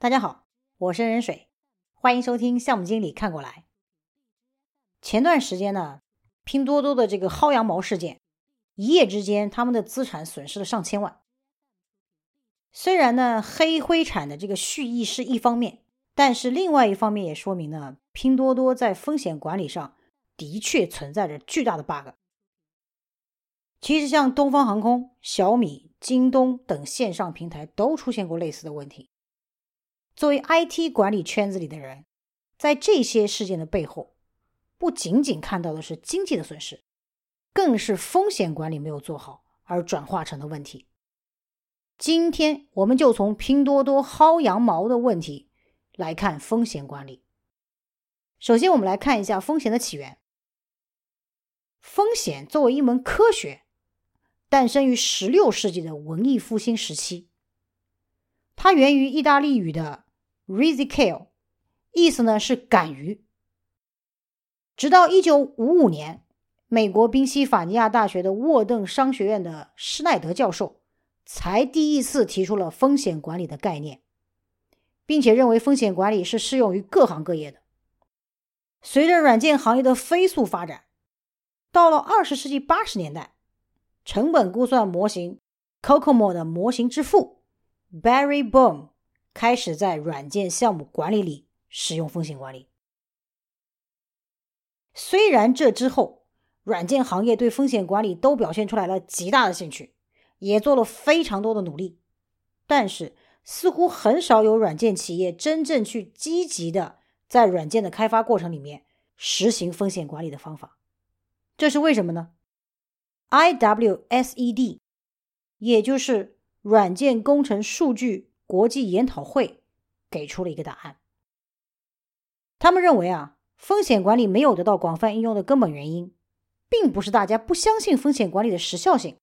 大家好，我是任水，欢迎收听项目经理看过来。前段时间呢，拼多多的这个薅羊毛事件，一夜之间他们的资产损失了上千万。虽然呢，黑灰产的这个蓄意是一方面，但是另外一方面也说明呢，拼多多在风险管理上的确存在着巨大的 bug。其实像东方航空、小米、京东等线上平台都出现过类似的问题。作为 IT 管理圈子里的人，在这些事件的背后，不仅仅看到的是经济的损失，更是风险管理没有做好而转化成的问题。今天我们就从拼多多薅羊毛的问题来看风险管理。首先，我们来看一下风险的起源。风险作为一门科学，诞生于16世纪的文艺复兴时期，它源于意大利语的。Risicale，意思呢是敢于。直到一九五五年，美国宾夕法尼亚大学的沃顿商学院的施耐德教授才第一次提出了风险管理的概念，并且认为风险管理是适用于各行各业的。随着软件行业的飞速发展，到了二十世纪八十年代，成本估算模型 COCOMO 的模型之父 Barry Bohm。开始在软件项目管理里使用风险管理。虽然这之后，软件行业对风险管理都表现出来了极大的兴趣，也做了非常多的努力，但是似乎很少有软件企业真正去积极的在软件的开发过程里面实行风险管理的方法。这是为什么呢？IWSED，也就是软件工程数据。国际研讨会给出了一个答案。他们认为啊，风险管理没有得到广泛应用的根本原因，并不是大家不相信风险管理的时效性，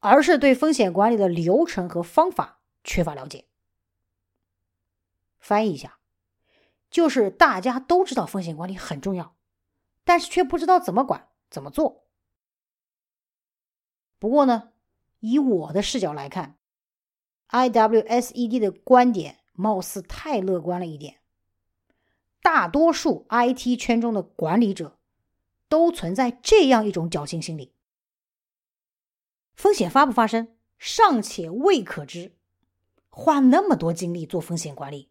而是对风险管理的流程和方法缺乏了解。翻译一下，就是大家都知道风险管理很重要，但是却不知道怎么管、怎么做。不过呢，以我的视角来看。IWSED 的观点貌似太乐观了一点。大多数 IT 圈中的管理者都存在这样一种侥幸心理：风险发不发生尚且未可知，花那么多精力做风险管理，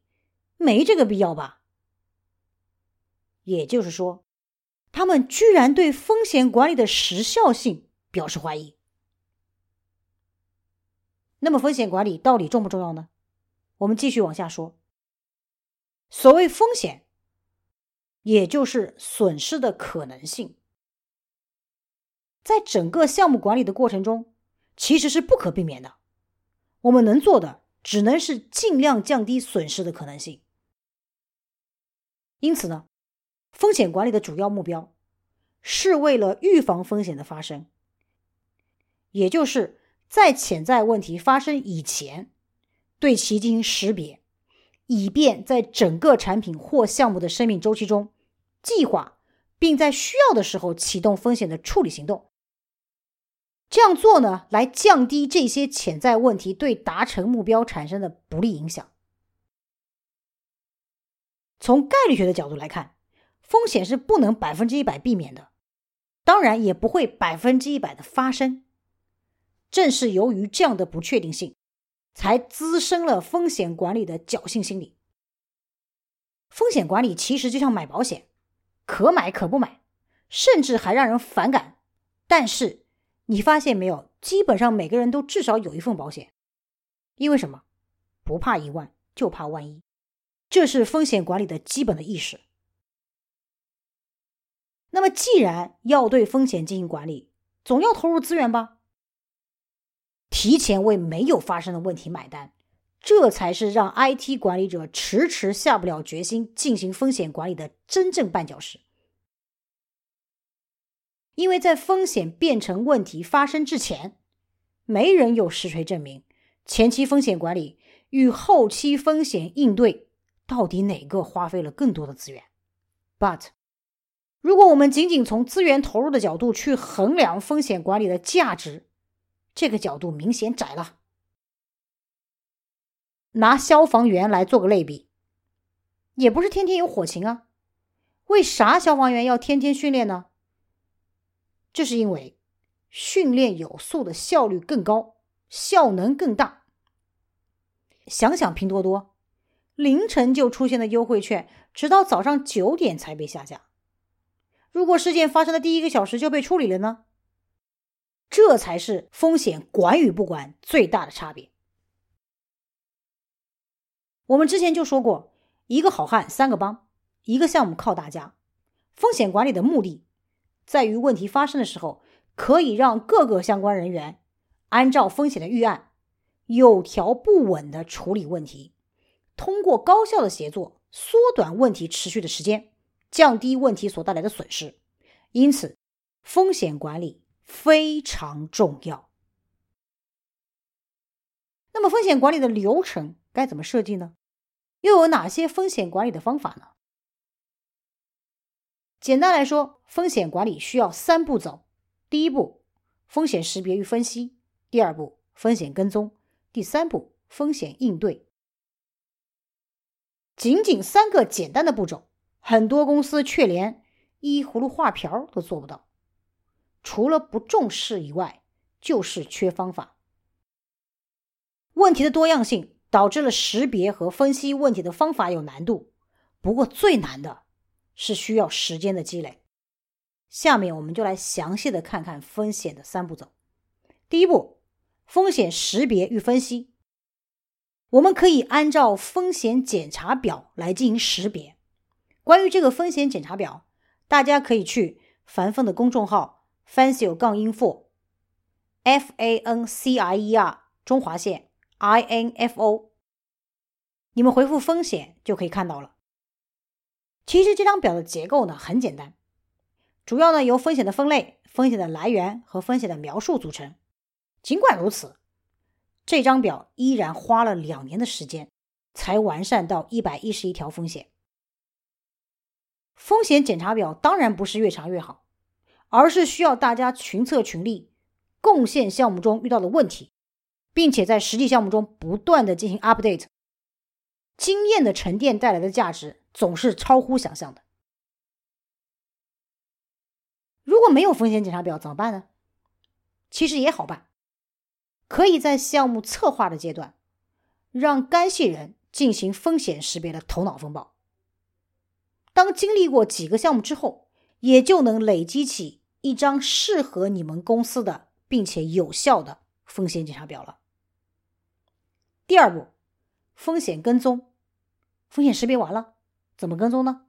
没这个必要吧？也就是说，他们居然对风险管理的时效性表示怀疑。那么风险管理到底重不重要呢？我们继续往下说。所谓风险，也就是损失的可能性，在整个项目管理的过程中，其实是不可避免的。我们能做的，只能是尽量降低损失的可能性。因此呢，风险管理的主要目标，是为了预防风险的发生，也就是。在潜在问题发生以前，对其进行识别，以便在整个产品或项目的生命周期中计划，并在需要的时候启动风险的处理行动。这样做呢，来降低这些潜在问题对达成目标产生的不利影响。从概率学的角度来看，风险是不能百分之一百避免的，当然也不会百分之一百的发生。正是由于这样的不确定性，才滋生了风险管理的侥幸心理。风险管理其实就像买保险，可买可不买，甚至还让人反感。但是你发现没有，基本上每个人都至少有一份保险，因为什么？不怕一万，就怕万一。这是风险管理的基本的意识。那么，既然要对风险进行管理，总要投入资源吧？提前为没有发生的问题买单，这才是让 IT 管理者迟迟下不了决心进行风险管理的真正绊脚石。因为在风险变成问题发生之前，没人有实锤证明前期风险管理与后期风险应对到底哪个花费了更多的资源。But，如果我们仅仅从资源投入的角度去衡量风险管理的价值，这个角度明显窄了。拿消防员来做个类比，也不是天天有火情啊。为啥消防员要天天训练呢？这是因为训练有素的效率更高，效能更大。想想拼多多，凌晨就出现的优惠券，直到早上九点才被下架。如果事件发生的第一个小时就被处理了呢？这才是风险管与不管最大的差别。我们之前就说过，一个好汉三个帮，一个项目靠大家。风险管理的目的，在于问题发生的时候，可以让各个相关人员按照风险的预案，有条不紊的处理问题，通过高效的协作，缩短问题持续的时间，降低问题所带来的损失。因此，风险管理非常重要。那么，风险管理的流程该怎么设计呢？又有哪些风险管理的方法呢？简单来说，风险管理需要三步走：第一步，风险识别与分析；第二步，风险跟踪；第三步，风险应对。仅仅三个简单的步骤，很多公司却连依葫芦画瓢都做不到。除了不重视以外，就是缺方法。问题的多样性。导致了识别和分析问题的方法有难度，不过最难的是需要时间的积累。下面我们就来详细的看看风险的三步走。第一步，风险识别与分析。我们可以按照风险检查表来进行识别。关于这个风险检查表，大家可以去樊凤的公众号 “fancier 杠 info”，f a n c i e r 中华线。info，你们回复风险就可以看到了。其实这张表的结构呢很简单，主要呢由风险的分类、风险的来源和风险的描述组成。尽管如此，这张表依然花了两年的时间才完善到一百一十一条风险。风险检查表当然不是越长越好，而是需要大家群策群力，贡献项目中遇到的问题。并且在实际项目中不断的进行 update，经验的沉淀带来的价值总是超乎想象的。如果没有风险检查表怎么办呢？其实也好办，可以在项目策划的阶段，让干系人进行风险识别的头脑风暴。当经历过几个项目之后，也就能累积起一张适合你们公司的并且有效的风险检查表了。第二步，风险跟踪。风险识别完了，怎么跟踪呢？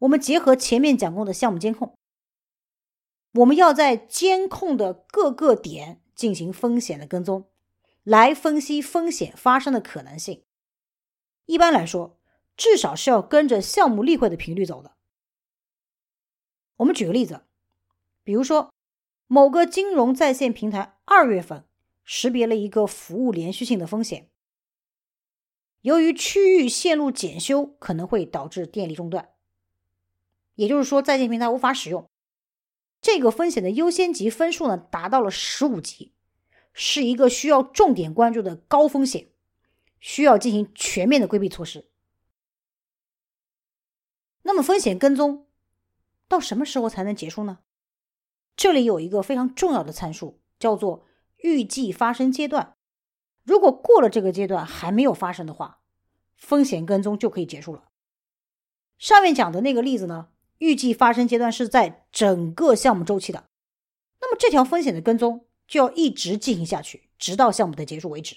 我们结合前面讲过的项目监控，我们要在监控的各个点进行风险的跟踪，来分析风险发生的可能性。一般来说，至少是要跟着项目例会的频率走的。我们举个例子，比如说某个金融在线平台二月份。识别了一个服务连续性的风险，由于区域线路检修可能会导致电力中断，也就是说在线平台无法使用。这个风险的优先级分数呢达到了十五级，是一个需要重点关注的高风险，需要进行全面的规避措施。那么风险跟踪到什么时候才能结束呢？这里有一个非常重要的参数，叫做。预计发生阶段，如果过了这个阶段还没有发生的话，风险跟踪就可以结束了。上面讲的那个例子呢，预计发生阶段是在整个项目周期的，那么这条风险的跟踪就要一直进行下去，直到项目的结束为止。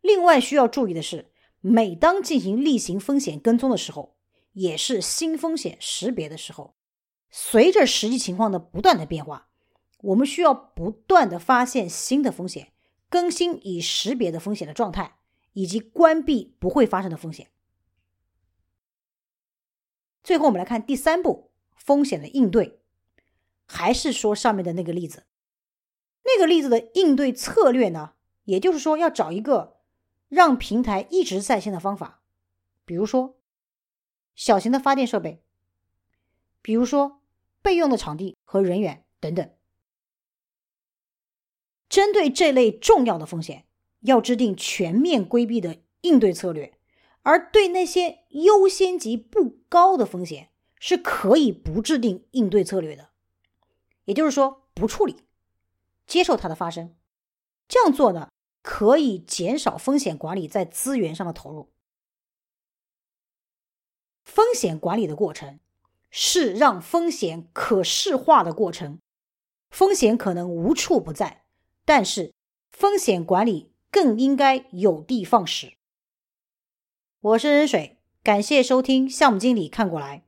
另外需要注意的是，每当进行例行风险跟踪的时候，也是新风险识别的时候，随着实际情况的不断的变化。我们需要不断的发现新的风险，更新已识别的风险的状态，以及关闭不会发生的风险。最后，我们来看第三步：风险的应对。还是说上面的那个例子，那个例子的应对策略呢？也就是说，要找一个让平台一直在线的方法，比如说小型的发电设备，比如说备用的场地和人员等等。针对这类重要的风险，要制定全面规避的应对策略；而对那些优先级不高的风险，是可以不制定应对策略的。也就是说，不处理，接受它的发生。这样做呢，可以减少风险管理在资源上的投入。风险管理的过程是让风险可视化的过程。风险可能无处不在，但是风险管理更应该有的放矢。我是任水，感谢收听项目经理看过来。